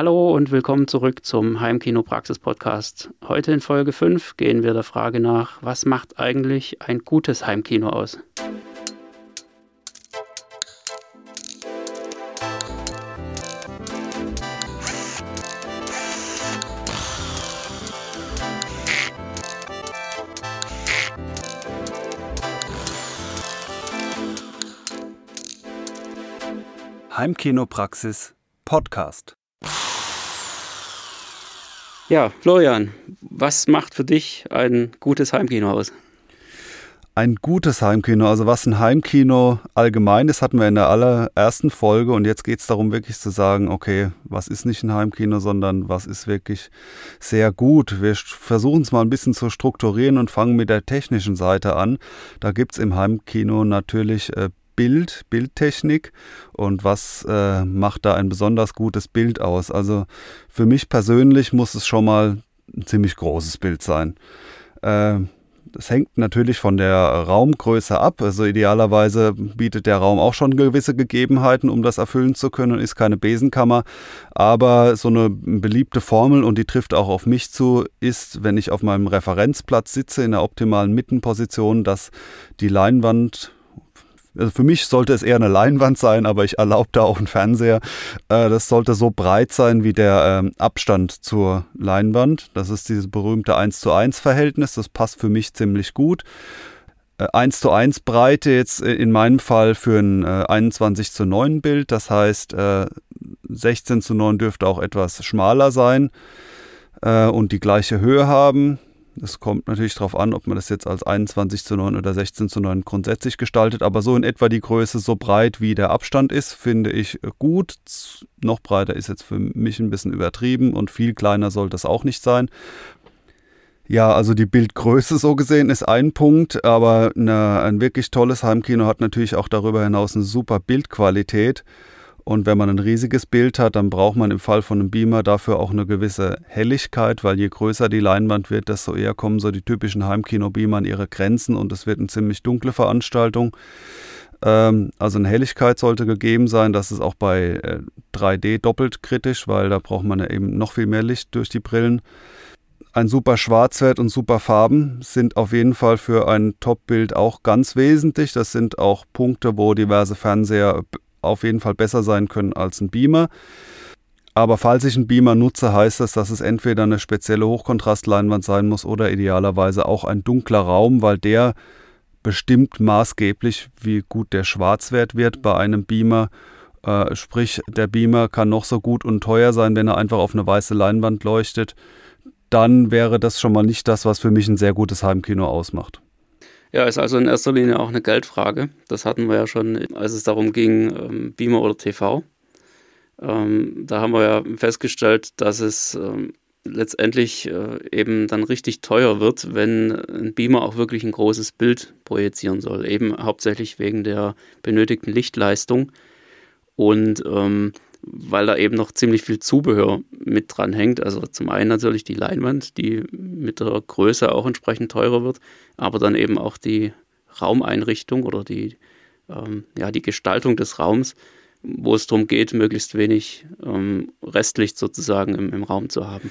Hallo und willkommen zurück zum Heimkino Praxis Podcast. Heute in Folge 5 gehen wir der Frage nach, was macht eigentlich ein gutes Heimkino aus? Heimkinopraxis Podcast. Ja, Florian, was macht für dich ein gutes Heimkino aus? Ein gutes Heimkino, also was ein Heimkino allgemein ist, hatten wir in der allerersten Folge und jetzt geht es darum, wirklich zu sagen, okay, was ist nicht ein Heimkino, sondern was ist wirklich sehr gut. Wir versuchen es mal ein bisschen zu strukturieren und fangen mit der technischen Seite an. Da gibt es im Heimkino natürlich äh, Bild, Bildtechnik und was äh, macht da ein besonders gutes Bild aus. Also für mich persönlich muss es schon mal ein ziemlich großes Bild sein. Äh, das hängt natürlich von der Raumgröße ab. Also idealerweise bietet der Raum auch schon gewisse Gegebenheiten, um das erfüllen zu können und ist keine Besenkammer. Aber so eine beliebte Formel, und die trifft auch auf mich zu, ist, wenn ich auf meinem Referenzplatz sitze in der optimalen Mittenposition, dass die Leinwand also für mich sollte es eher eine Leinwand sein, aber ich erlaube da auch einen Fernseher. Äh, das sollte so breit sein wie der ähm, Abstand zur Leinwand. Das ist dieses berühmte 1 zu 1 Verhältnis. Das passt für mich ziemlich gut. 1 äh, zu 1 Breite jetzt in meinem Fall für ein 21 zu 9 Bild. Das heißt, 16 zu 9 dürfte auch etwas schmaler sein und die gleiche Höhe haben. Es kommt natürlich darauf an, ob man das jetzt als 21 zu 9 oder 16 zu 9 grundsätzlich gestaltet, aber so in etwa die Größe so breit wie der Abstand ist, finde ich gut. Noch breiter ist jetzt für mich ein bisschen übertrieben und viel kleiner soll das auch nicht sein. Ja, also die Bildgröße so gesehen ist ein Punkt, aber eine, ein wirklich tolles Heimkino hat natürlich auch darüber hinaus eine super Bildqualität. Und wenn man ein riesiges Bild hat, dann braucht man im Fall von einem Beamer dafür auch eine gewisse Helligkeit, weil je größer die Leinwand wird, desto eher kommen so die typischen Heimkino-Beamer an ihre Grenzen und es wird eine ziemlich dunkle Veranstaltung. Ähm, also eine Helligkeit sollte gegeben sein. Das ist auch bei 3D äh, doppelt kritisch, weil da braucht man ja eben noch viel mehr Licht durch die Brillen. Ein super Schwarzwert und super Farben sind auf jeden Fall für ein Top-Bild auch ganz wesentlich. Das sind auch Punkte, wo diverse Fernseher auf jeden Fall besser sein können als ein Beamer. Aber falls ich einen Beamer nutze, heißt das, dass es entweder eine spezielle Hochkontrastleinwand sein muss oder idealerweise auch ein dunkler Raum, weil der bestimmt maßgeblich, wie gut der Schwarzwert wird bei einem Beamer. Äh, sprich, der Beamer kann noch so gut und teuer sein, wenn er einfach auf eine weiße Leinwand leuchtet. Dann wäre das schon mal nicht das, was für mich ein sehr gutes Heimkino ausmacht. Ja, ist also in erster Linie auch eine Geldfrage. Das hatten wir ja schon, als es darum ging, ähm, Beamer oder TV. Ähm, da haben wir ja festgestellt, dass es ähm, letztendlich äh, eben dann richtig teuer wird, wenn ein Beamer auch wirklich ein großes Bild projizieren soll. Eben hauptsächlich wegen der benötigten Lichtleistung. Und ähm, weil da eben noch ziemlich viel Zubehör mit dran hängt. Also zum einen natürlich die Leinwand, die mit der Größe auch entsprechend teurer wird, aber dann eben auch die Raumeinrichtung oder die, ähm, ja, die Gestaltung des Raums, wo es darum geht, möglichst wenig ähm, Restlicht sozusagen im, im Raum zu haben.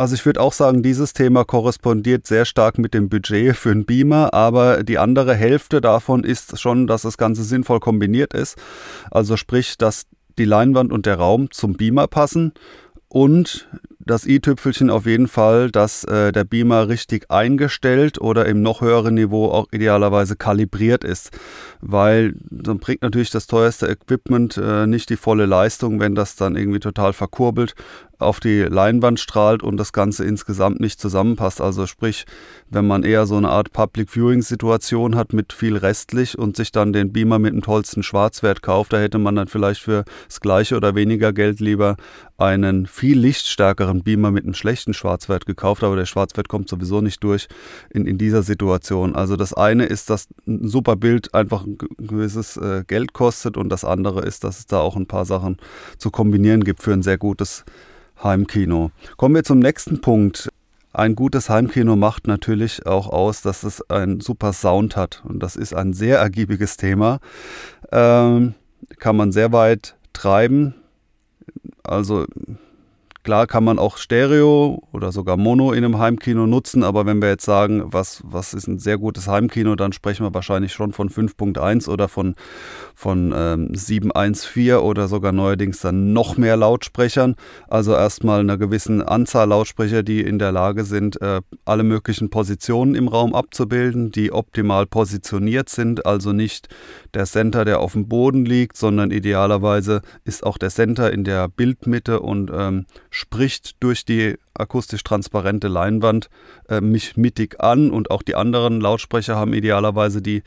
Also ich würde auch sagen, dieses Thema korrespondiert sehr stark mit dem Budget für einen Beamer, aber die andere Hälfte davon ist schon, dass das Ganze sinnvoll kombiniert ist. Also sprich, dass die Leinwand und der Raum zum Beamer passen und das i-Tüpfelchen auf jeden Fall, dass äh, der Beamer richtig eingestellt oder im noch höheren Niveau auch idealerweise kalibriert ist, weil dann bringt natürlich das teuerste Equipment äh, nicht die volle Leistung, wenn das dann irgendwie total verkurbelt auf die Leinwand strahlt und das Ganze insgesamt nicht zusammenpasst. Also sprich, wenn man eher so eine Art Public Viewing Situation hat mit viel restlich und sich dann den Beamer mit dem tollsten Schwarzwert kauft, da hätte man dann vielleicht für das gleiche oder weniger Geld lieber einen viel lichtstärkeren Beamer mit einem schlechten Schwarzwert gekauft, aber der Schwarzwert kommt sowieso nicht durch in, in dieser Situation. Also das eine ist, dass ein super Bild einfach ein gewisses äh, Geld kostet und das andere ist, dass es da auch ein paar Sachen zu kombinieren gibt für ein sehr gutes Heimkino. Kommen wir zum nächsten Punkt. Ein gutes Heimkino macht natürlich auch aus, dass es einen super Sound hat. Und das ist ein sehr ergiebiges Thema. Ähm, kann man sehr weit treiben. Also Klar kann man auch Stereo oder sogar Mono in einem Heimkino nutzen, aber wenn wir jetzt sagen, was, was ist ein sehr gutes Heimkino, dann sprechen wir wahrscheinlich schon von 5.1 oder von, von ähm, 7.1.4 oder sogar neuerdings dann noch mehr Lautsprechern. Also erstmal einer gewissen Anzahl Lautsprecher, die in der Lage sind, äh, alle möglichen Positionen im Raum abzubilden, die optimal positioniert sind, also nicht der Center, der auf dem Boden liegt, sondern idealerweise ist auch der Center in der Bildmitte und ähm, spricht durch die akustisch transparente Leinwand äh, mich mittig an und auch die anderen Lautsprecher haben idealerweise die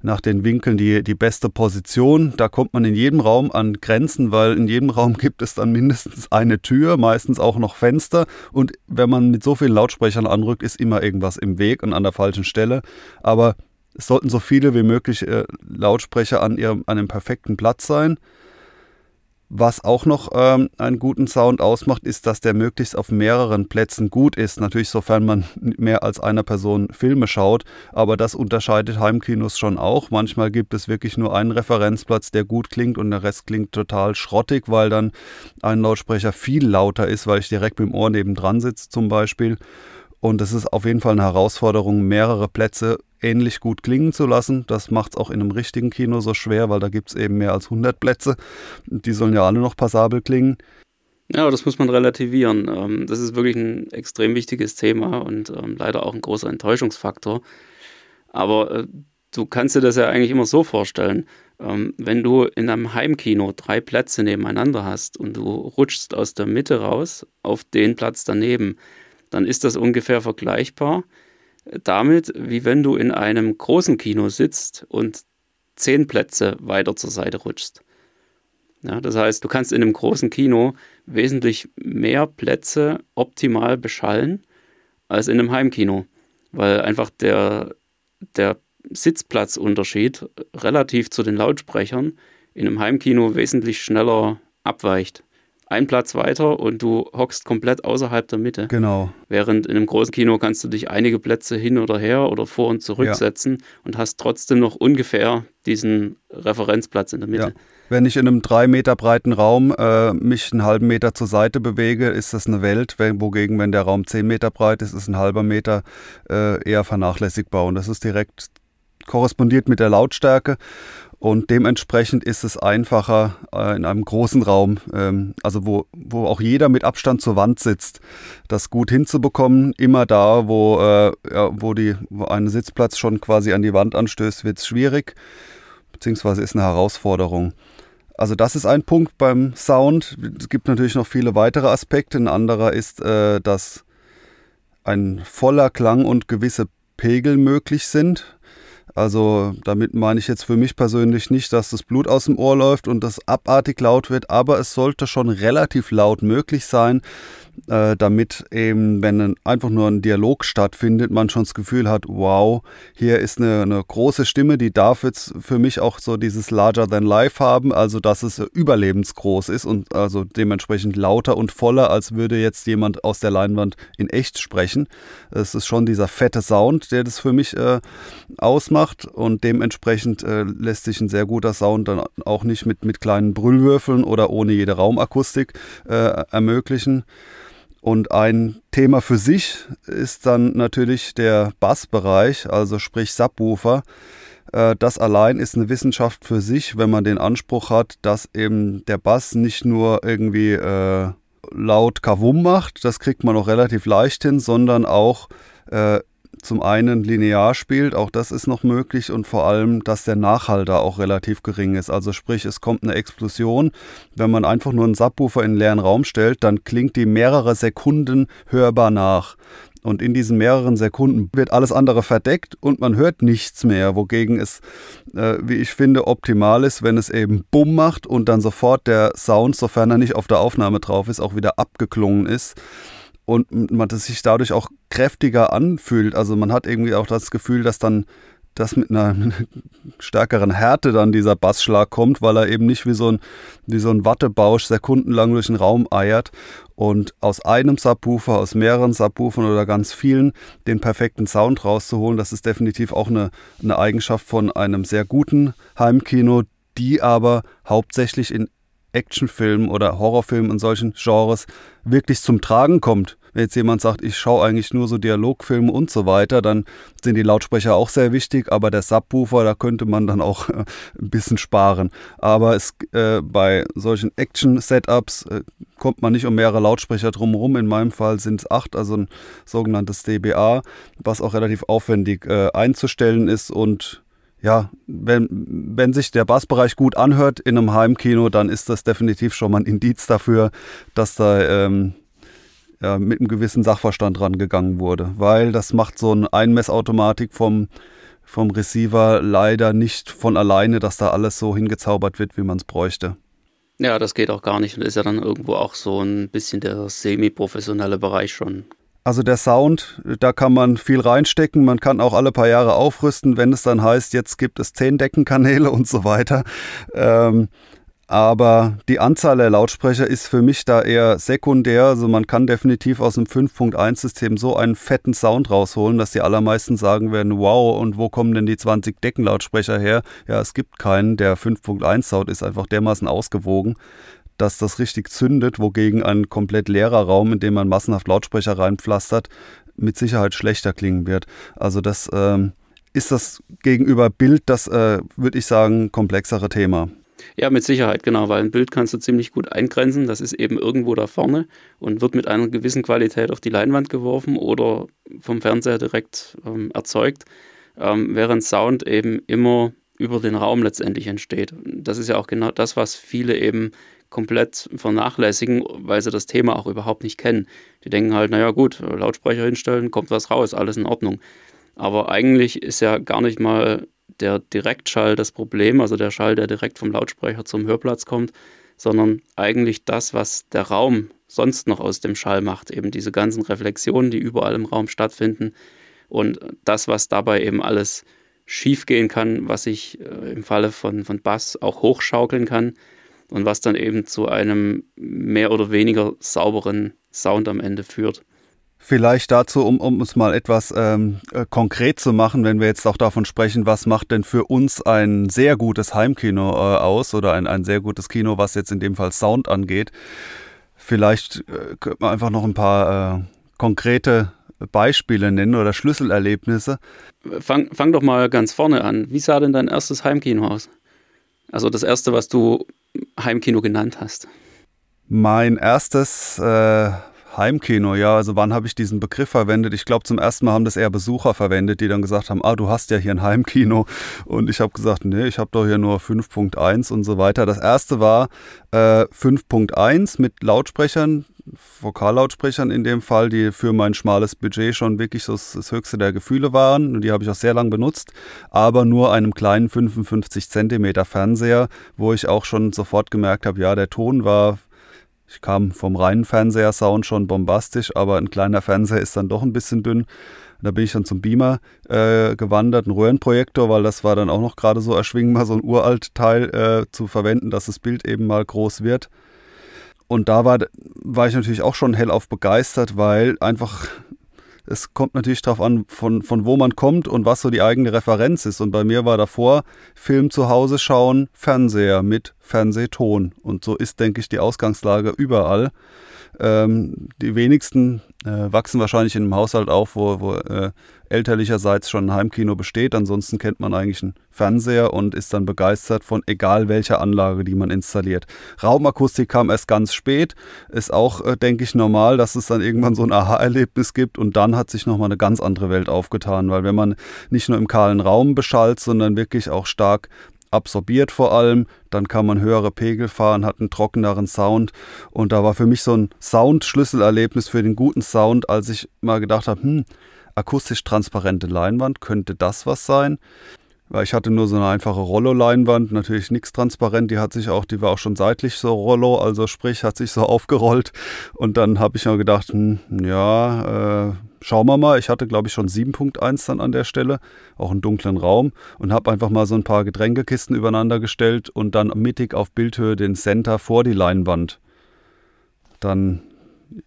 nach den Winkeln die, die beste Position. Da kommt man in jedem Raum an Grenzen, weil in jedem Raum gibt es dann mindestens eine Tür, meistens auch noch Fenster. Und wenn man mit so vielen Lautsprechern anrückt, ist immer irgendwas im Weg und an der falschen Stelle. Aber es sollten so viele wie möglich äh, Lautsprecher an, ihrem, an einem perfekten Platz sein. Was auch noch ähm, einen guten Sound ausmacht, ist, dass der möglichst auf mehreren Plätzen gut ist. Natürlich, sofern man mehr als einer Person Filme schaut, aber das unterscheidet Heimkinos schon auch. Manchmal gibt es wirklich nur einen Referenzplatz, der gut klingt und der Rest klingt total schrottig, weil dann ein Lautsprecher viel lauter ist, weil ich direkt mit dem Ohr nebendran sitze zum Beispiel. Und es ist auf jeden Fall eine Herausforderung, mehrere Plätze ähnlich gut klingen zu lassen. Das macht es auch in einem richtigen Kino so schwer, weil da gibt es eben mehr als 100 Plätze. Die sollen ja alle noch passabel klingen. Ja, das muss man relativieren. Ähm, das ist wirklich ein extrem wichtiges Thema und ähm, leider auch ein großer Enttäuschungsfaktor. Aber äh, du kannst dir das ja eigentlich immer so vorstellen. Ähm, wenn du in einem Heimkino drei Plätze nebeneinander hast und du rutschst aus der Mitte raus auf den Platz daneben, dann ist das ungefähr vergleichbar damit, wie wenn du in einem großen Kino sitzt und zehn Plätze weiter zur Seite rutschst. Ja, das heißt, du kannst in einem großen Kino wesentlich mehr Plätze optimal beschallen als in einem Heimkino, weil einfach der, der Sitzplatzunterschied relativ zu den Lautsprechern in einem Heimkino wesentlich schneller abweicht ein Platz weiter und du hockst komplett außerhalb der Mitte. Genau. Während in einem großen Kino kannst du dich einige Plätze hin oder her oder vor und zurück ja. setzen und hast trotzdem noch ungefähr diesen Referenzplatz in der Mitte. Ja. Wenn ich in einem drei Meter breiten Raum äh, mich einen halben Meter zur Seite bewege, ist das eine Welt. Wogegen, wenn der Raum zehn Meter breit ist, ist ein halber Meter äh, eher vernachlässigbar. Und das ist direkt korrespondiert mit der Lautstärke. Und dementsprechend ist es einfacher äh, in einem großen Raum, ähm, also wo, wo auch jeder mit Abstand zur Wand sitzt, das gut hinzubekommen. Immer da, wo, äh, ja, wo, die, wo ein Sitzplatz schon quasi an die Wand anstößt, wird es schwierig, beziehungsweise ist eine Herausforderung. Also das ist ein Punkt beim Sound. Es gibt natürlich noch viele weitere Aspekte. Ein anderer ist, äh, dass ein voller Klang und gewisse Pegel möglich sind. Also damit meine ich jetzt für mich persönlich nicht, dass das Blut aus dem Ohr läuft und das abartig laut wird, aber es sollte schon relativ laut möglich sein, äh, damit eben, wenn einfach nur ein Dialog stattfindet, man schon das Gefühl hat, wow, hier ist eine, eine große Stimme, die darf jetzt für mich auch so dieses Larger than Life haben, also dass es überlebensgroß ist und also dementsprechend lauter und voller, als würde jetzt jemand aus der Leinwand in echt sprechen. Es ist schon dieser fette Sound, der das für mich äh, ausmacht und dementsprechend äh, lässt sich ein sehr guter Sound dann auch nicht mit, mit kleinen Brüllwürfeln oder ohne jede Raumakustik äh, ermöglichen. Und ein Thema für sich ist dann natürlich der Bassbereich, also sprich Subwoofer. Äh, das allein ist eine Wissenschaft für sich, wenn man den Anspruch hat, dass eben der Bass nicht nur irgendwie äh, laut Kavum macht, das kriegt man auch relativ leicht hin, sondern auch äh, zum einen linear spielt, auch das ist noch möglich und vor allem, dass der Nachhall da auch relativ gering ist. Also sprich, es kommt eine Explosion. Wenn man einfach nur einen Subwoofer in einen leeren Raum stellt, dann klingt die mehrere Sekunden hörbar nach. Und in diesen mehreren Sekunden wird alles andere verdeckt und man hört nichts mehr, wogegen es, äh, wie ich finde, optimal ist, wenn es eben Bumm macht und dann sofort der Sound, sofern er nicht auf der Aufnahme drauf ist, auch wieder abgeklungen ist und man das sich dadurch auch kräftiger anfühlt. Also man hat irgendwie auch das Gefühl, dass dann das mit einer, stärkeren Härte dann dieser Bassschlag kommt, weil er eben nicht wie so ein, wie so ein Wattebausch sekundenlang durch den Raum eiert und aus einem Subwoofer, aus mehreren Subwoofern oder ganz vielen den perfekten Sound rauszuholen, das ist definitiv auch eine, eine Eigenschaft von einem sehr guten Heimkino, die aber hauptsächlich in Actionfilmen oder Horrorfilmen und solchen Genres wirklich zum Tragen kommt. Wenn jetzt jemand sagt, ich schaue eigentlich nur so Dialogfilme und so weiter, dann sind die Lautsprecher auch sehr wichtig, aber der Subwoofer, da könnte man dann auch ein bisschen sparen. Aber es, äh, bei solchen Action-Setups äh, kommt man nicht um mehrere Lautsprecher drumherum. In meinem Fall sind es acht, also ein sogenanntes DBA, was auch relativ aufwendig äh, einzustellen ist und ja, wenn, wenn sich der Bassbereich gut anhört in einem Heimkino, dann ist das definitiv schon mal ein Indiz dafür, dass da ähm, ja, mit einem gewissen Sachverstand rangegangen wurde. Weil das macht so eine Einmessautomatik vom, vom Receiver leider nicht von alleine, dass da alles so hingezaubert wird, wie man es bräuchte. Ja, das geht auch gar nicht und ist ja dann irgendwo auch so ein bisschen der semi-professionelle Bereich schon. Also der Sound, da kann man viel reinstecken. Man kann auch alle paar Jahre aufrüsten, wenn es dann heißt, jetzt gibt es zehn Deckenkanäle und so weiter. Ähm, aber die Anzahl der Lautsprecher ist für mich da eher sekundär. Also man kann definitiv aus einem 5.1-System so einen fetten Sound rausholen, dass die allermeisten sagen werden, wow, und wo kommen denn die 20 Deckenlautsprecher her? Ja, es gibt keinen. Der 5.1-Sound ist einfach dermaßen ausgewogen, dass das richtig zündet, wogegen ein komplett leerer Raum, in dem man massenhaft Lautsprecher reinpflastert, mit Sicherheit schlechter klingen wird. Also das ähm, ist das gegenüber Bild das, äh, würde ich sagen, komplexere Thema. Ja, mit Sicherheit, genau, weil ein Bild kannst du ziemlich gut eingrenzen. Das ist eben irgendwo da vorne und wird mit einer gewissen Qualität auf die Leinwand geworfen oder vom Fernseher direkt ähm, erzeugt, ähm, während Sound eben immer über den Raum letztendlich entsteht. Das ist ja auch genau das, was viele eben komplett vernachlässigen, weil sie das Thema auch überhaupt nicht kennen. Die denken halt, naja gut, Lautsprecher hinstellen, kommt was raus, alles in Ordnung. Aber eigentlich ist ja gar nicht mal der Direktschall das Problem, also der Schall, der direkt vom Lautsprecher zum Hörplatz kommt, sondern eigentlich das, was der Raum sonst noch aus dem Schall macht, eben diese ganzen Reflexionen, die überall im Raum stattfinden und das, was dabei eben alles schiefgehen kann, was sich äh, im Falle von, von Bass auch hochschaukeln kann und was dann eben zu einem mehr oder weniger sauberen Sound am Ende führt. Vielleicht dazu, um, um es mal etwas ähm, äh, konkret zu machen, wenn wir jetzt auch davon sprechen, was macht denn für uns ein sehr gutes Heimkino äh, aus oder ein, ein sehr gutes Kino, was jetzt in dem Fall Sound angeht. Vielleicht äh, könnte man einfach noch ein paar äh, konkrete Beispiele nennen oder Schlüsselerlebnisse. Fang, fang doch mal ganz vorne an. Wie sah denn dein erstes Heimkino aus? Also das erste, was du Heimkino genannt hast. Mein erstes äh, Heimkino, ja. Also wann habe ich diesen Begriff verwendet? Ich glaube, zum ersten Mal haben das eher Besucher verwendet, die dann gesagt haben, ah, du hast ja hier ein Heimkino. Und ich habe gesagt, nee, ich habe doch hier nur 5.1 und so weiter. Das erste war äh, 5.1 mit Lautsprechern, Vokallautsprechern in dem Fall, die für mein schmales Budget schon wirklich so das, höchste der Gefühle waren. Und die habe ich auch sehr lang benutzt, aber nur einem kleinen 55 Zentimeter Fernseher, wo ich auch schon sofort gemerkt habe, ja, der Ton war ich kam vom reinen Fernseher-Sound schon bombastisch, aber ein kleiner Fernseher ist dann doch ein bisschen dünn. Da bin ich dann zum Beamer äh, gewandert, ein Röhrenprojektor, weil das war dann auch noch gerade so erschwingbar, so ein uralt Teil äh, zu verwenden, dass das Bild eben mal groß wird. Und da war, war ich natürlich auch schon hellauf begeistert, weil einfach es kommt natürlich darauf an, von, von wo man kommt und was so die eigene Referenz ist. Und bei mir war davor Film zu Hause schauen, Fernseher mit Fernsehton. Und so ist, denke ich, die Ausgangslage überall. Ähm, die wenigsten äh, wachsen wahrscheinlich in einem Haushalt auf, wo, wo äh, elterlicherseits schon ein Heimkino besteht. Ansonsten kennt man eigentlich einen Fernseher und ist dann begeistert von egal welcher Anlage, die man installiert. Raumakustik kam erst ganz spät. Ist auch, äh, denke ich, normal, dass es dann irgendwann so ein Aha-Erlebnis gibt und dann hat sich nochmal eine ganz andere Welt aufgetan, weil wenn man nicht nur im kahlen Raum beschallt, sondern wirklich auch stark absorbiert vor allem, dann kann man höhere Pegel fahren, hat einen trockeneren Sound und da war für mich so ein Sound-Schlüsselerlebnis für den guten Sound, als ich mal gedacht habe, hm, akustisch transparente Leinwand, könnte das was sein? Weil ich hatte nur so eine einfache Rollo-Leinwand, natürlich nichts transparent, die hat sich auch, die war auch schon seitlich so Rollo, also sprich, hat sich so aufgerollt. Und dann habe ich mir gedacht, hm, ja, äh, schauen wir mal. Ich hatte, glaube ich, schon 7.1 dann an der Stelle, auch einen dunklen Raum und habe einfach mal so ein paar Getränkekisten übereinander gestellt und dann mittig auf Bildhöhe den Center vor die Leinwand. Dann,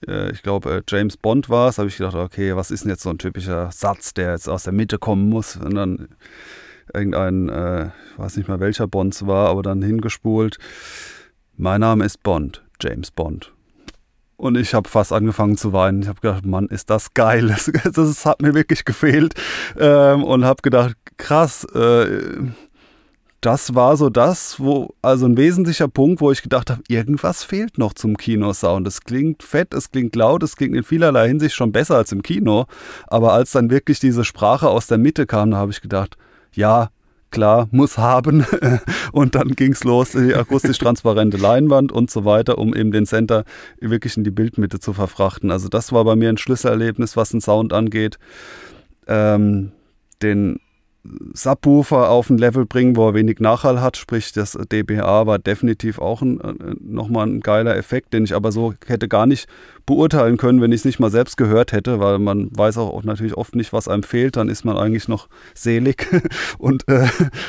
äh, ich glaube, äh, James Bond war es, habe ich gedacht, okay, was ist denn jetzt so ein typischer Satz, der jetzt aus der Mitte kommen muss? Und dann irgendein, äh, ich weiß nicht mal welcher Bond es war, aber dann hingespult. mein Name ist Bond, James Bond. Und ich habe fast angefangen zu weinen. Ich habe gedacht, Mann, ist das geil. Das, das hat mir wirklich gefehlt. Ähm, und habe gedacht, krass, äh, das war so das, wo, also ein wesentlicher Punkt, wo ich gedacht habe, irgendwas fehlt noch zum Kinosound. Es klingt fett, es klingt laut, es klingt in vielerlei Hinsicht schon besser als im Kino. Aber als dann wirklich diese Sprache aus der Mitte kam, da habe ich gedacht, ja, klar, muss haben. und dann ging es los, die akustisch transparente Leinwand und so weiter, um eben den Center wirklich in die Bildmitte zu verfrachten. Also das war bei mir ein Schlüsselerlebnis, was den Sound angeht. Ähm, den Subwoofer auf ein Level bringen, wo er wenig Nachhall hat. Sprich, das DBA war definitiv auch äh, nochmal ein geiler Effekt, den ich aber so hätte gar nicht beurteilen können, wenn ich es nicht mal selbst gehört hätte, weil man weiß auch natürlich oft nicht, was einem fehlt. Dann ist man eigentlich noch selig und äh,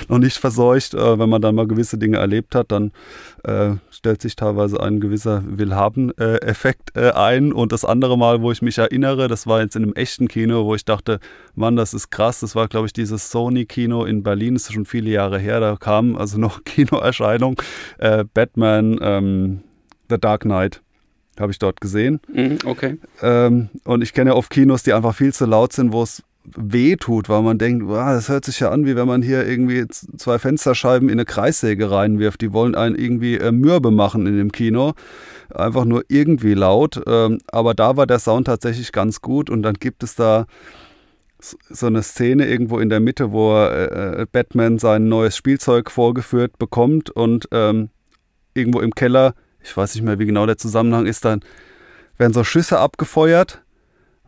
noch nicht verseucht. Äh, wenn man dann mal gewisse Dinge erlebt hat, dann äh, stellt sich teilweise ein gewisser Willhaben-Effekt äh, ein. Und das andere Mal, wo ich mich erinnere, das war jetzt in einem echten Kino, wo ich dachte, Mann, das ist krass. Das war, glaube ich, dieses Sony-Kino in Berlin. Das ist schon viele Jahre her. Da kam also noch Kinoerscheinung. Äh, Batman, ähm, The Dark Knight habe ich dort gesehen. Mhm, okay. Ähm, und ich kenne ja oft Kinos, die einfach viel zu laut sind, wo es weh tut, weil man denkt, wow, das hört sich ja an, wie wenn man hier irgendwie zwei Fensterscheiben in eine Kreissäge reinwirft. Die wollen einen irgendwie äh, mürbe machen in dem Kino. Einfach nur irgendwie laut. Ähm, aber da war der Sound tatsächlich ganz gut und dann gibt es da so eine Szene irgendwo in der Mitte, wo äh, äh, Batman sein neues Spielzeug vorgeführt bekommt und ähm, irgendwo im Keller, ich weiß nicht mehr, wie genau der Zusammenhang ist, dann werden so Schüsse abgefeuert,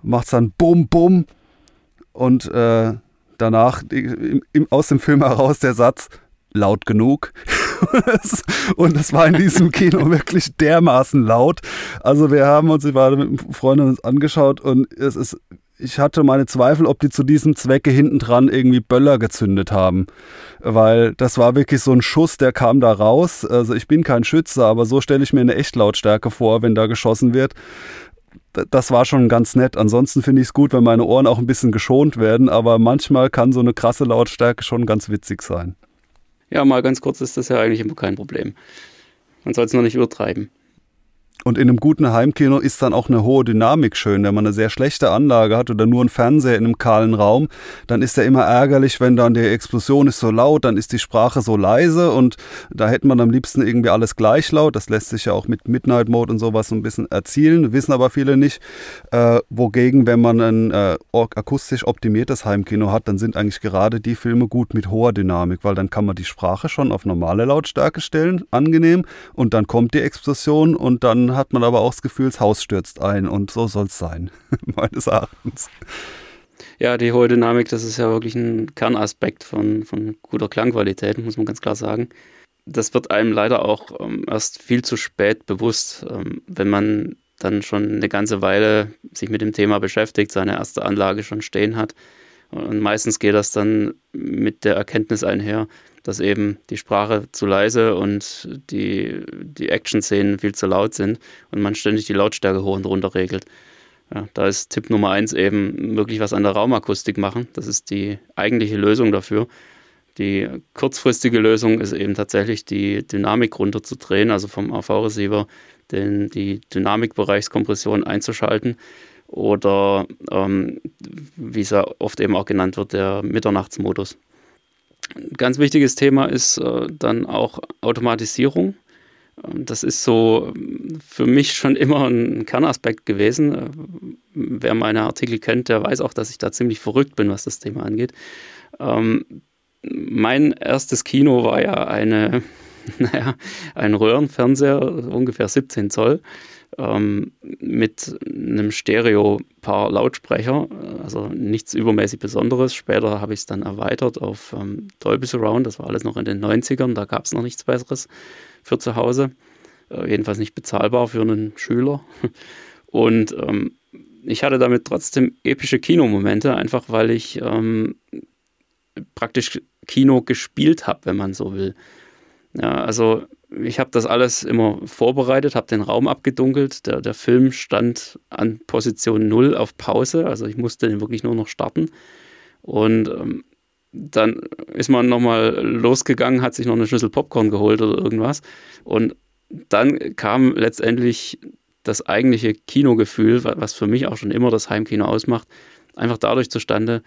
macht es dann Bum, Bum und äh, danach im, im, aus dem Film heraus der Satz, laut genug. und das war in diesem Kino wirklich dermaßen laut. Also wir haben uns gerade mit einem Freund uns angeschaut und es ist, ich hatte meine Zweifel, ob die zu diesem Zwecke hinten dran irgendwie Böller gezündet haben. Weil das war wirklich so ein Schuss, der kam da raus. Also ich bin kein Schütze, aber so stelle ich mir eine Echtlautstärke vor, wenn da geschossen wird das war schon ganz nett. Ansonsten finde ich es gut, wenn meine Ohren auch ein bisschen geschont werden, aber manchmal kann so eine krasse Lautstärke schon ganz witzig sein. Ja, mal ganz kurz ist das ja eigentlich immer kein Problem. Man soll es nur nicht übertreiben. Und in einem guten Heimkino ist dann auch eine hohe Dynamik schön. Wenn man eine sehr schlechte Anlage hat oder nur einen Fernseher in einem kahlen Raum, dann ist er immer ärgerlich, wenn dann die Explosion ist so laut, dann ist die Sprache so leise und da hätte man am liebsten irgendwie alles gleich laut. Das lässt sich ja auch mit Midnight Mode und sowas so ein bisschen erzielen, wissen aber viele nicht. Äh, wogegen, wenn man ein äh, akustisch optimiertes Heimkino hat, dann sind eigentlich gerade die Filme gut mit hoher Dynamik, weil dann kann man die Sprache schon auf normale Lautstärke stellen, angenehm, und dann kommt die Explosion und dann hat man aber auch das Gefühl, das Haus stürzt ein und so soll es sein, meines Erachtens. Ja, die hohe Dynamik, das ist ja wirklich ein Kernaspekt von, von guter Klangqualität, muss man ganz klar sagen. Das wird einem leider auch ähm, erst viel zu spät bewusst, ähm, wenn man dann schon eine ganze Weile sich mit dem Thema beschäftigt, seine erste Anlage schon stehen hat. Und meistens geht das dann mit der Erkenntnis einher, dass eben die Sprache zu leise und die, die Action-Szenen viel zu laut sind und man ständig die Lautstärke hoch und runter regelt. Ja, da ist Tipp Nummer eins eben wirklich was an der Raumakustik machen. Das ist die eigentliche Lösung dafür. Die kurzfristige Lösung ist eben tatsächlich die Dynamik runterzudrehen, also vom AV-Receiver die Dynamikbereichskompression einzuschalten oder ähm, wie es ja oft eben auch genannt wird, der Mitternachtsmodus. Ein ganz wichtiges Thema ist äh, dann auch Automatisierung. Ähm, das ist so ähm, für mich schon immer ein Kernaspekt gewesen. Äh, wer meine Artikel kennt, der weiß auch, dass ich da ziemlich verrückt bin, was das Thema angeht. Ähm, mein erstes Kino war ja eine, naja, ein Röhrenfernseher, ungefähr 17 Zoll ähm, mit einem Stereo-Paar Lautsprecher, also nichts übermäßig Besonderes. Später habe ich es dann erweitert auf ähm, Dolby Surround, das war alles noch in den 90ern, da gab es noch nichts Besseres für zu Hause. Äh, jedenfalls nicht bezahlbar für einen Schüler. Und ähm, ich hatte damit trotzdem epische Kinomomente, einfach weil ich ähm, praktisch Kino gespielt habe, wenn man so will. Ja, also ich habe das alles immer vorbereitet, habe den Raum abgedunkelt. Der, der Film stand an Position 0 auf Pause, also ich musste den wirklich nur noch starten. Und ähm, dann ist man nochmal losgegangen, hat sich noch eine Schüssel Popcorn geholt oder irgendwas. Und dann kam letztendlich das eigentliche Kinogefühl, was für mich auch schon immer das Heimkino ausmacht, einfach dadurch zustande,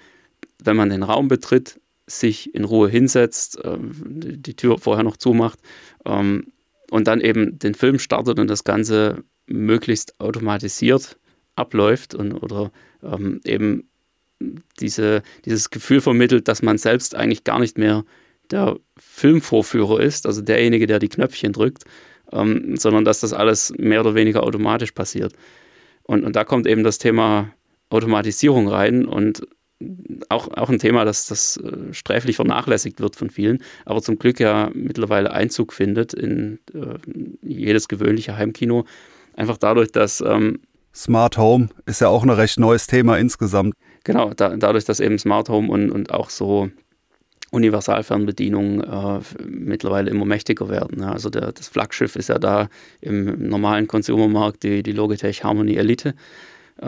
wenn man den Raum betritt, sich in Ruhe hinsetzt, äh, die Tür vorher noch zumacht ähm, und dann eben den Film startet und das Ganze möglichst automatisiert abläuft und oder ähm, eben diese, dieses Gefühl vermittelt, dass man selbst eigentlich gar nicht mehr der Filmvorführer ist, also derjenige, der die Knöpfchen drückt, ähm, sondern dass das alles mehr oder weniger automatisch passiert. Und, und da kommt eben das Thema Automatisierung rein und auch, auch ein Thema, das, das äh, sträflich vernachlässigt wird von vielen, aber zum Glück ja mittlerweile Einzug findet in äh, jedes gewöhnliche Heimkino. Einfach dadurch, dass. Ähm, Smart Home ist ja auch ein recht neues Thema insgesamt. Genau, da, dadurch, dass eben Smart Home und, und auch so Universalfernbedienungen äh, mittlerweile immer mächtiger werden. Ja. Also der, das Flaggschiff ist ja da im normalen Consumermarkt die, die Logitech Harmony Elite,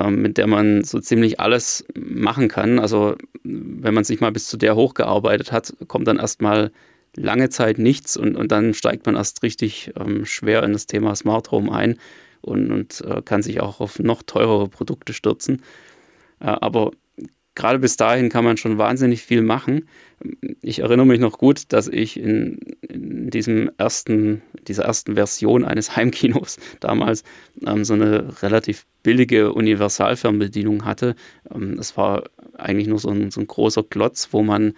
mit der man so ziemlich alles machen kann. Also wenn man sich mal bis zu der hochgearbeitet hat, kommt dann erstmal lange Zeit nichts und, und dann steigt man erst richtig ähm, schwer in das Thema Smart Home ein und, und äh, kann sich auch auf noch teurere Produkte stürzen. Äh, aber gerade bis dahin kann man schon wahnsinnig viel machen. Ich erinnere mich noch gut, dass ich in, in diesem ersten, dieser ersten Version eines Heimkinos damals ähm, so eine relativ billige Universalfernbedienung hatte. Ähm, das war eigentlich nur so ein, so ein großer Klotz, wo man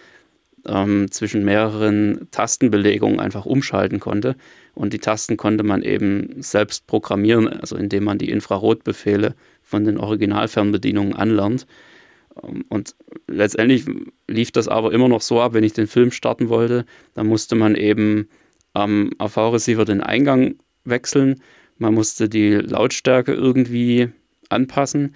ähm, zwischen mehreren Tastenbelegungen einfach umschalten konnte. Und die Tasten konnte man eben selbst programmieren, also indem man die Infrarotbefehle von den Originalfernbedienungen anlernt. Ähm, und letztendlich lief das aber immer noch so ab, wenn ich den Film starten wollte, dann musste man eben am AV-Receiver den Eingang wechseln, man musste die Lautstärke irgendwie anpassen,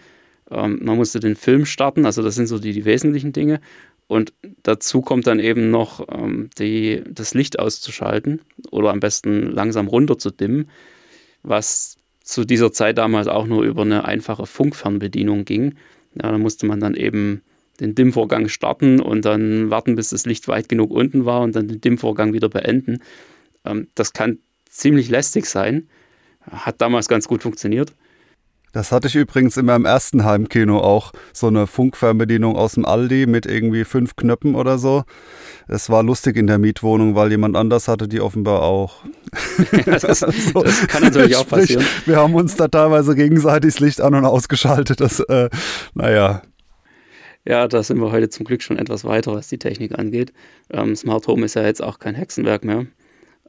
ähm, man musste den Film starten, also das sind so die, die wesentlichen Dinge. Und dazu kommt dann eben noch ähm, die, das Licht auszuschalten oder am besten langsam runter zu dimmen, was zu dieser Zeit damals auch nur über eine einfache Funkfernbedienung ging. Ja, da musste man dann eben den Dimmvorgang starten und dann warten, bis das Licht weit genug unten war und dann den Dimmvorgang wieder beenden. Ähm, das kann ziemlich lästig sein. Hat damals ganz gut funktioniert. Das hatte ich übrigens in meinem ersten Heimkino auch. So eine Funkfernbedienung aus dem Aldi mit irgendwie fünf Knöpfen oder so. Es war lustig in der Mietwohnung, weil jemand anders hatte die offenbar auch. das, so, das, kann natürlich auch sprich, passieren. Wir haben uns da teilweise gegenseitig das Licht an und ausgeschaltet. Das, äh, naja. Ja, da sind wir heute zum Glück schon etwas weiter, was die Technik angeht. Ähm, Smart Home ist ja jetzt auch kein Hexenwerk mehr.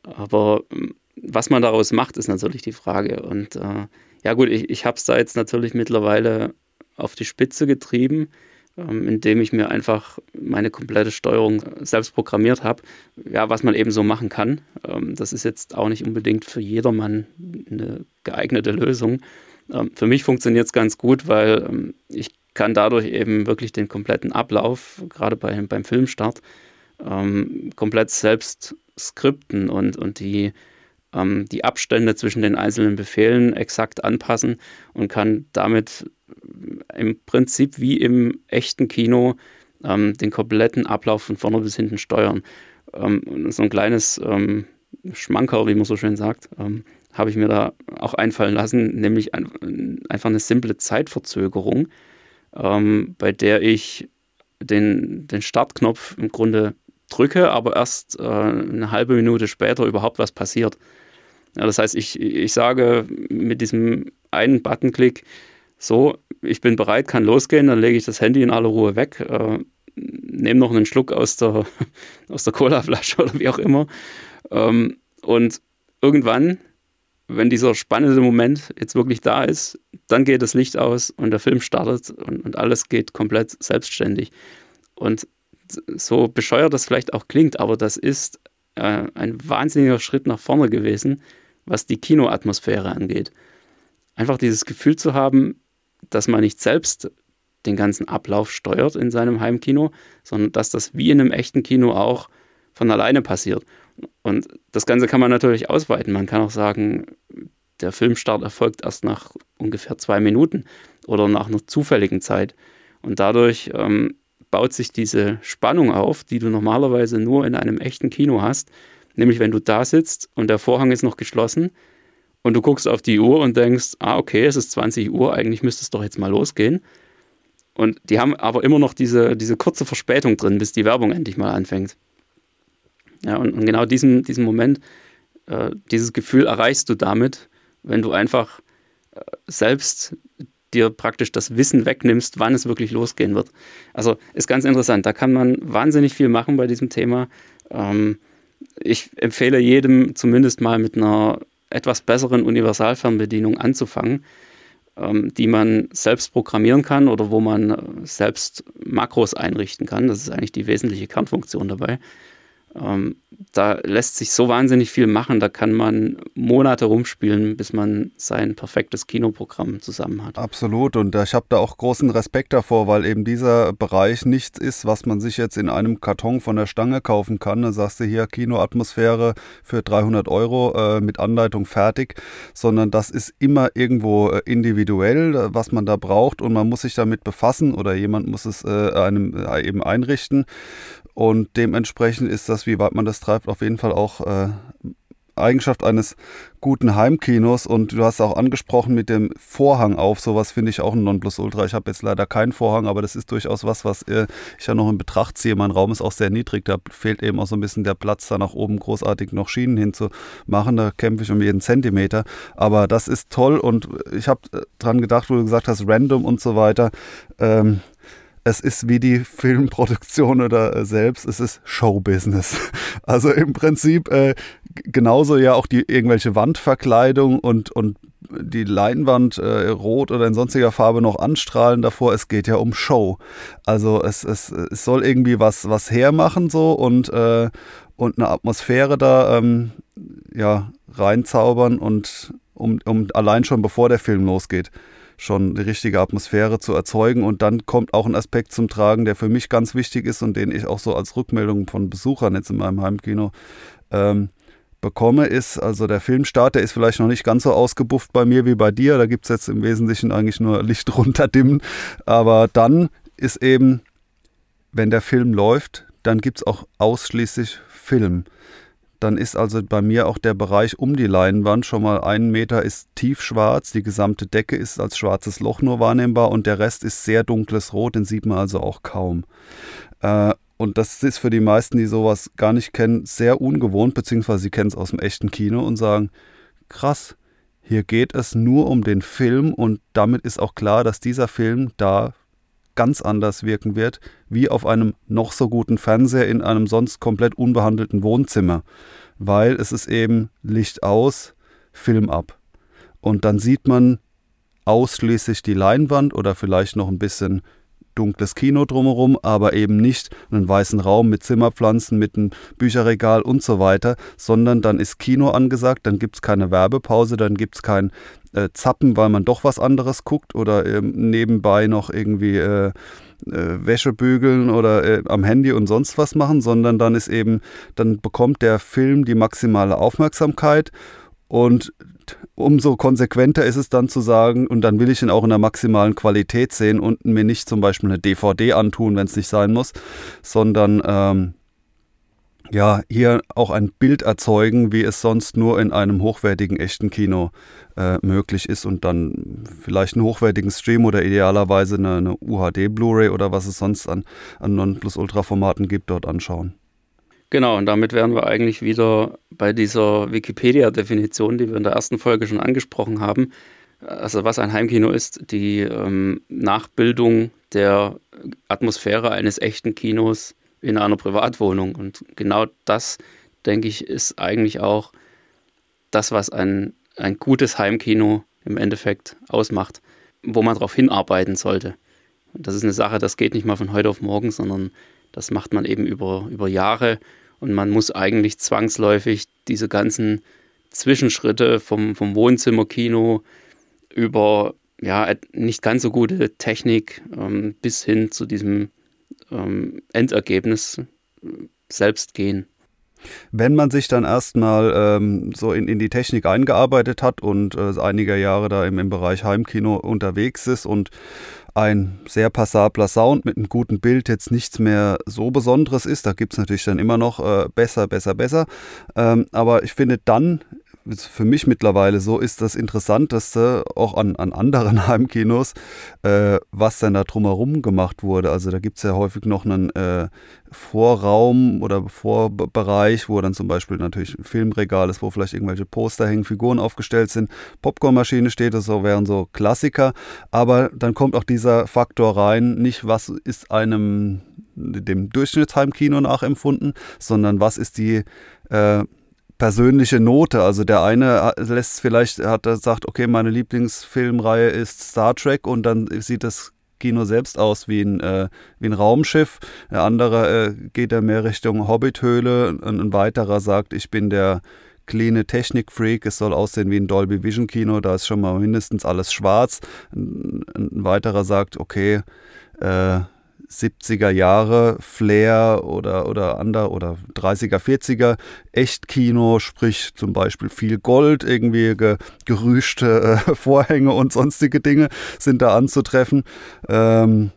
Aber ähm, was man daraus macht, ist natürlich die Frage. Und äh, ja gut, ich, ich habe es da jetzt natürlich mittlerweile auf die Spitze getrieben, ähm, indem ich mir einfach meine komplette Steuerung selbst programmiert habe. Ja, was man eben so machen kann. Ähm, das ist jetzt auch nicht unbedingt für jedermann eine geeignete Lösung. Ähm, für mich funktioniert es ganz gut, weil ähm, ich kann dadurch eben wirklich den kompletten Ablauf, gerade bei, beim Filmstart, ähm, komplett selbst skripten und, und die ähm, die Abstände zwischen den einzelnen Befehlen exakt anpassen und kann damit im Prinzip wie im echten Kino ähm, den kompletten Ablauf von vorne bis hinten steuern. Ähm, so ein kleines ähm, Schmankerl, wie man so schön sagt, ähm, habe ich mir da auch einfallen lassen, nämlich ein, einfach eine simple Zeitverzögerung, ähm, bei der ich den, den Startknopf im Grunde drücke, aber erst äh, eine halbe Minute später überhaupt was passiert. Ja, das heißt, ich, ich sage mit diesem einen Buttonklick, so, ich bin bereit, kann losgehen, dann lege ich das Handy in aller Ruhe weg, äh, nehme noch einen Schluck aus der, aus der Colaflasche oder wie auch immer. Ähm, und irgendwann, wenn dieser spannende Moment jetzt wirklich da ist, dann geht das Licht aus und der Film startet und, und alles geht komplett selbstständig. Und so bescheuert das vielleicht auch klingt, aber das ist äh, ein wahnsinniger Schritt nach vorne gewesen, was die Kinoatmosphäre angeht. Einfach dieses Gefühl zu haben, dass man nicht selbst den ganzen Ablauf steuert in seinem Heimkino, sondern dass das wie in einem echten Kino auch von alleine passiert. Und das Ganze kann man natürlich ausweiten. Man kann auch sagen, der Filmstart erfolgt erst nach ungefähr zwei Minuten oder nach einer zufälligen Zeit. Und dadurch ähm, baut sich diese Spannung auf, die du normalerweise nur in einem echten Kino hast, Nämlich, wenn du da sitzt und der Vorhang ist noch geschlossen, und du guckst auf die Uhr und denkst, ah, okay, es ist 20 Uhr, eigentlich müsste es doch jetzt mal losgehen. Und die haben aber immer noch diese, diese kurze Verspätung drin, bis die Werbung endlich mal anfängt. Ja, und, und genau diesen, diesen Moment, äh, dieses Gefühl erreichst du damit, wenn du einfach äh, selbst dir praktisch das Wissen wegnimmst, wann es wirklich losgehen wird. Also ist ganz interessant. Da kann man wahnsinnig viel machen bei diesem Thema. Ähm, ich empfehle jedem zumindest mal mit einer etwas besseren Universalfernbedienung anzufangen, ähm, die man selbst programmieren kann oder wo man äh, selbst Makros einrichten kann. Das ist eigentlich die wesentliche Kernfunktion dabei. Ähm, da lässt sich so wahnsinnig viel machen, da kann man Monate rumspielen, bis man sein perfektes Kinoprogramm zusammen hat. Absolut und ich habe da auch großen Respekt davor, weil eben dieser Bereich nichts ist, was man sich jetzt in einem Karton von der Stange kaufen kann. Da sagst du hier Kinoatmosphäre für 300 Euro äh, mit Anleitung fertig, sondern das ist immer irgendwo äh, individuell, äh, was man da braucht und man muss sich damit befassen oder jemand muss es äh, einem äh, eben einrichten. Und dementsprechend ist das, wie weit man das treibt, auf jeden Fall auch äh, Eigenschaft eines guten Heimkinos. Und du hast auch angesprochen mit dem Vorhang auf. Sowas finde ich auch ein Nonplusultra. Ich habe jetzt leider keinen Vorhang, aber das ist durchaus was, was äh, ich ja noch in Betracht ziehe. Mein Raum ist auch sehr niedrig. Da fehlt eben auch so ein bisschen der Platz, da nach oben großartig noch Schienen hinzumachen. Da kämpfe ich um jeden Zentimeter. Aber das ist toll und ich habe äh, dran gedacht, wo du gesagt hast, random und so weiter. Ähm, es ist wie die Filmproduktion oder äh, selbst, es ist Showbusiness. Also im Prinzip äh, genauso ja auch die irgendwelche Wandverkleidung und, und die Leinwand äh, rot oder in sonstiger Farbe noch anstrahlen davor. Es geht ja um Show. Also es, es, es soll irgendwie was, was hermachen so und, äh, und eine Atmosphäre da ähm, ja, reinzaubern und um, um allein schon bevor der Film losgeht schon die richtige Atmosphäre zu erzeugen. Und dann kommt auch ein Aspekt zum Tragen, der für mich ganz wichtig ist und den ich auch so als Rückmeldung von Besuchern jetzt in meinem Heimkino ähm, bekomme, ist, also der Filmstart, der ist vielleicht noch nicht ganz so ausgebufft bei mir wie bei dir. Da gibt es jetzt im Wesentlichen eigentlich nur Licht runterdimmen. Aber dann ist eben, wenn der Film läuft, dann gibt es auch ausschließlich Film. Dann ist also bei mir auch der Bereich um die Leinwand schon mal einen Meter ist tiefschwarz, die gesamte Decke ist als schwarzes Loch nur wahrnehmbar und der Rest ist sehr dunkles Rot, den sieht man also auch kaum. Äh, und das ist für die meisten, die sowas gar nicht kennen, sehr ungewohnt, beziehungsweise sie kennen es aus dem echten Kino und sagen, krass, hier geht es nur um den Film. Und damit ist auch klar, dass dieser Film da ganz anders wirken wird, wie auf einem noch so guten Fernseher in einem sonst komplett unbehandelten Wohnzimmer, weil es ist eben Licht aus, Film ab. Und dann sieht man ausschließlich die Leinwand oder vielleicht noch ein bisschen dunkles Kino drumherum, aber eben nicht einen weißen Raum mit Zimmerpflanzen, mit einem Bücherregal und so weiter, sondern dann ist Kino angesagt, dann gibt es keine Werbepause, dann gibt es kein äh, Zappen, weil man doch was anderes guckt oder äh, nebenbei noch irgendwie äh, äh, Wäsche bügeln oder äh, am Handy und sonst was machen, sondern dann ist eben, dann bekommt der Film die maximale Aufmerksamkeit und umso konsequenter ist es dann zu sagen, und dann will ich ihn auch in der maximalen Qualität sehen und mir nicht zum Beispiel eine DVD antun, wenn es nicht sein muss, sondern ähm, ja, hier auch ein Bild erzeugen, wie es sonst nur in einem hochwertigen echten Kino äh, möglich ist und dann vielleicht einen hochwertigen Stream oder idealerweise eine, eine UHD Blu-ray oder was es sonst an, an Nonplusultra-Formaten gibt, dort anschauen. Genau, und damit wären wir eigentlich wieder bei dieser Wikipedia-Definition, die wir in der ersten Folge schon angesprochen haben. Also was ein Heimkino ist, die ähm, Nachbildung der Atmosphäre eines echten Kinos in einer Privatwohnung. Und genau das, denke ich, ist eigentlich auch das, was ein, ein gutes Heimkino im Endeffekt ausmacht, wo man darauf hinarbeiten sollte. Und das ist eine Sache, das geht nicht mal von heute auf morgen, sondern das macht man eben über, über Jahre und man muss eigentlich zwangsläufig diese ganzen Zwischenschritte vom, vom Wohnzimmerkino über ja, nicht ganz so gute Technik ähm, bis hin zu diesem ähm, Endergebnis äh, selbst gehen. Wenn man sich dann erstmal ähm, so in, in die Technik eingearbeitet hat und äh, einige Jahre da im, im Bereich Heimkino unterwegs ist und ein sehr passabler Sound mit einem guten Bild jetzt nichts mehr so Besonderes ist, da gibt es natürlich dann immer noch äh, besser, besser, besser. Ähm, aber ich finde, dann für mich mittlerweile so ist das Interessanteste auch an, an anderen Heimkinos, äh, was denn da drumherum gemacht wurde. Also da gibt es ja häufig noch einen äh, Vorraum oder Vorbereich, wo dann zum Beispiel natürlich ein Filmregal ist, wo vielleicht irgendwelche Poster hängen, Figuren aufgestellt sind, Popcornmaschine steht, das wären so Klassiker. Aber dann kommt auch dieser Faktor rein, nicht was ist einem dem Durchschnittsheimkino nachempfunden, sondern was ist die äh, persönliche Note. Also der eine lässt vielleicht, hat sagt, okay, meine Lieblingsfilmreihe ist Star Trek und dann sieht das Kino selbst aus wie ein, äh, wie ein Raumschiff. Der andere äh, geht da mehr Richtung Hobbithöhle und ein weiterer sagt, ich bin der cleane Technikfreak, es soll aussehen wie ein Dolby Vision Kino, da ist schon mal mindestens alles schwarz. Ein, ein weiterer sagt, okay, äh, 70er Jahre Flair oder, oder ander oder 30er, 40er Echtkino, sprich zum Beispiel viel Gold, irgendwie ge, gerüschte äh, Vorhänge und sonstige Dinge sind da anzutreffen. Ähm,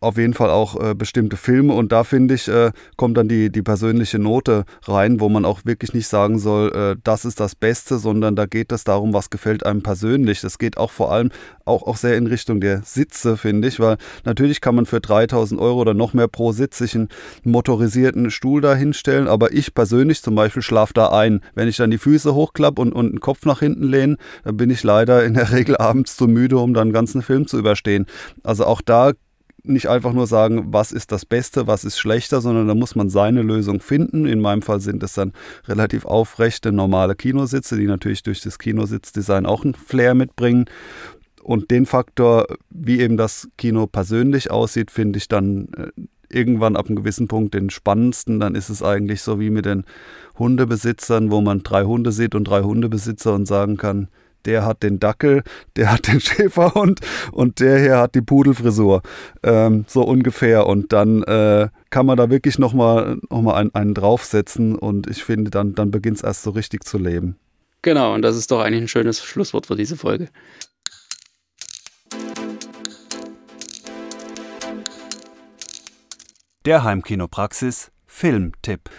auf jeden Fall auch äh, bestimmte Filme und da finde ich, äh, kommt dann die, die persönliche Note rein, wo man auch wirklich nicht sagen soll, äh, das ist das Beste, sondern da geht es darum, was gefällt einem persönlich. Das geht auch vor allem auch, auch sehr in Richtung der Sitze, finde ich, weil natürlich kann man für 3000 Euro oder noch mehr pro Sitz sich einen motorisierten Stuhl da hinstellen, aber ich persönlich zum Beispiel schlafe da ein. Wenn ich dann die Füße hochklappe und, und den Kopf nach hinten lehne, dann bin ich leider in der Regel abends zu müde, um dann einen ganzen Film zu überstehen. Also auch da nicht einfach nur sagen, was ist das Beste, was ist schlechter, sondern da muss man seine Lösung finden. In meinem Fall sind es dann relativ aufrechte, normale Kinositze, die natürlich durch das Kinositzdesign auch einen Flair mitbringen. Und den Faktor, wie eben das Kino persönlich aussieht, finde ich dann äh, irgendwann ab einem gewissen Punkt den spannendsten. Dann ist es eigentlich so wie mit den Hundebesitzern, wo man drei Hunde sieht und drei Hundebesitzer und sagen kann, der hat den Dackel, der hat den Schäferhund und der hier hat die Pudelfrisur. Ähm, so ungefähr. Und dann äh, kann man da wirklich nochmal noch mal einen, einen draufsetzen und ich finde, dann, dann beginnt es erst so richtig zu leben. Genau, und das ist doch eigentlich ein schönes Schlusswort für diese Folge. Der Heimkinopraxis Filmtipp.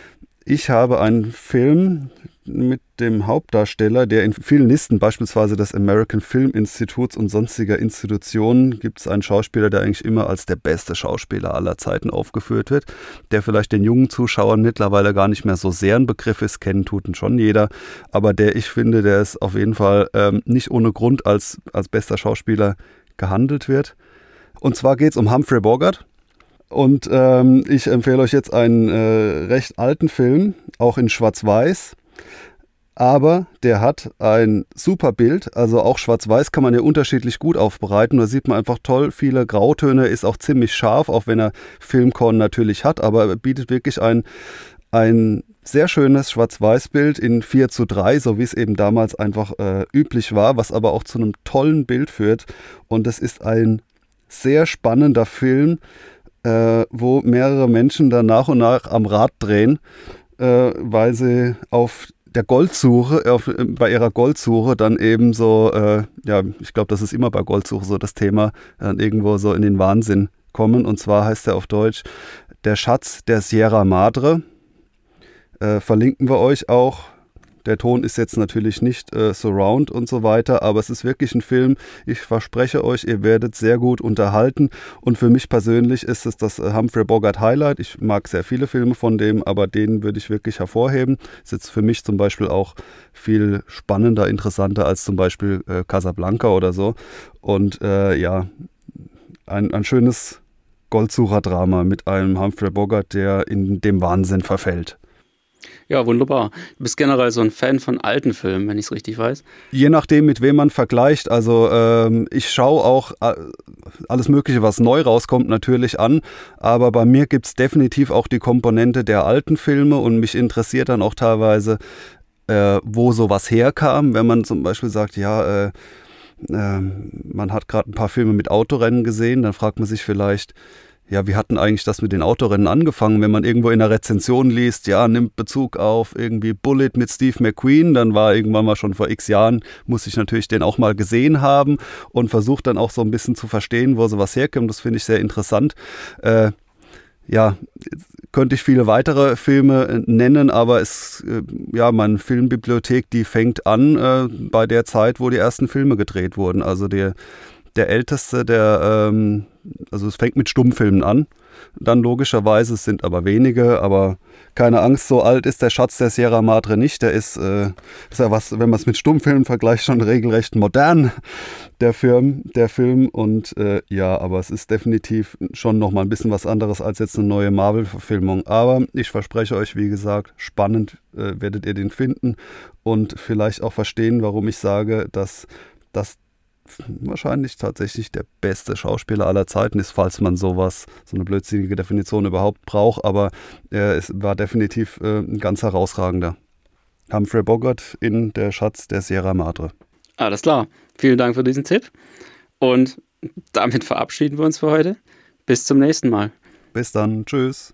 Ich habe einen Film, mit dem Hauptdarsteller, der in vielen Listen, beispielsweise des American Film Instituts und sonstiger Institutionen, gibt es einen Schauspieler, der eigentlich immer als der beste Schauspieler aller Zeiten aufgeführt wird, der vielleicht den jungen Zuschauern mittlerweile gar nicht mehr so sehr ein Begriff ist, kennen tut ihn schon jeder, aber der ich finde, der ist auf jeden Fall ähm, nicht ohne Grund als, als bester Schauspieler gehandelt wird. Und zwar geht es um Humphrey Bogart. Und ähm, ich empfehle euch jetzt einen äh, recht alten Film, auch in Schwarz-Weiß aber der hat ein super Bild, also auch schwarz-weiß kann man ja unterschiedlich gut aufbereiten. Da sieht man einfach toll viele Grautöne, ist auch ziemlich scharf, auch wenn er Filmkorn natürlich hat, aber bietet wirklich ein, ein sehr schönes Schwarz-Weiß-Bild in 4 zu 3, so wie es eben damals einfach äh, üblich war, was aber auch zu einem tollen Bild führt. Und es ist ein sehr spannender Film, äh, wo mehrere Menschen dann nach und nach am Rad drehen äh, weil sie auf der Goldsuche, auf, bei ihrer Goldsuche dann eben so, äh, ja, ich glaube, das ist immer bei Goldsuche so das Thema, dann irgendwo so in den Wahnsinn kommen. Und zwar heißt er auf Deutsch Der Schatz der Sierra Madre. Äh, verlinken wir euch auch der Ton ist jetzt natürlich nicht äh, Surround und so weiter, aber es ist wirklich ein Film. Ich verspreche euch, ihr werdet sehr gut unterhalten. Und für mich persönlich ist es das äh, Humphrey Bogart Highlight. Ich mag sehr viele Filme von dem, aber den würde ich wirklich hervorheben. Ist jetzt für mich zum Beispiel auch viel spannender, interessanter als zum Beispiel äh, Casablanca oder so. Und äh, ja, ein, ein schönes Goldsucher-Drama mit einem Humphrey Bogart, der in dem Wahnsinn verfällt. Ja, wunderbar. Du bist generell so ein Fan von alten Filmen, wenn ich es richtig weiß. Je nachdem, mit wem man vergleicht. Also ähm, ich schaue auch äh, alles Mögliche, was neu rauskommt, natürlich an. Aber bei mir gibt es definitiv auch die Komponente der alten Filme und mich interessiert dann auch teilweise, äh, wo sowas herkam. Wenn man zum Beispiel sagt, ja, äh, ähm, man hat gerade ein paar Filme mit Autorennen gesehen, dann fragt man sich vielleicht, ja, wie hatten eigentlich das mit den Autorennen angefangen? Wenn man irgendwo in der Rezension liest, ja, nimmt Bezug auf irgendwie Bullet mit Steve McQueen, dann war irgendwann mal schon vor x Jahren, muss ich natürlich den auch mal gesehen haben und versucht dann auch so ein bisschen zu verstehen, wo sowas herkommt. Das finde ich sehr interessant. Äh, ja, könnte ich viele weitere Filme äh, nennen, aber es, äh, ja, meine Filmbibliothek, die fängt an äh, bei der Zeit, wo die ersten Filme gedreht wurden. Also der, der älteste, der, ähm, also es fängt mit Stummfilmen an dann logischerweise, es sind aber wenige, aber keine Angst, so alt ist der Schatz der Sierra Madre nicht. Der ist, äh, ist ja was, wenn man es mit Stummfilmen vergleicht, schon regelrecht modern, der Film. Der Film. Und äh, ja, aber es ist definitiv schon nochmal ein bisschen was anderes als jetzt eine neue Marvel-Verfilmung. Aber ich verspreche euch, wie gesagt, spannend äh, werdet ihr den finden und vielleicht auch verstehen, warum ich sage, dass das wahrscheinlich tatsächlich der beste Schauspieler aller Zeiten ist, falls man sowas, so eine blödsinnige Definition überhaupt braucht. Aber er ist, war definitiv äh, ein ganz herausragender. Humphrey Bogart in Der Schatz der Sierra Madre. Alles klar. Vielen Dank für diesen Tipp. Und damit verabschieden wir uns für heute. Bis zum nächsten Mal. Bis dann. Tschüss.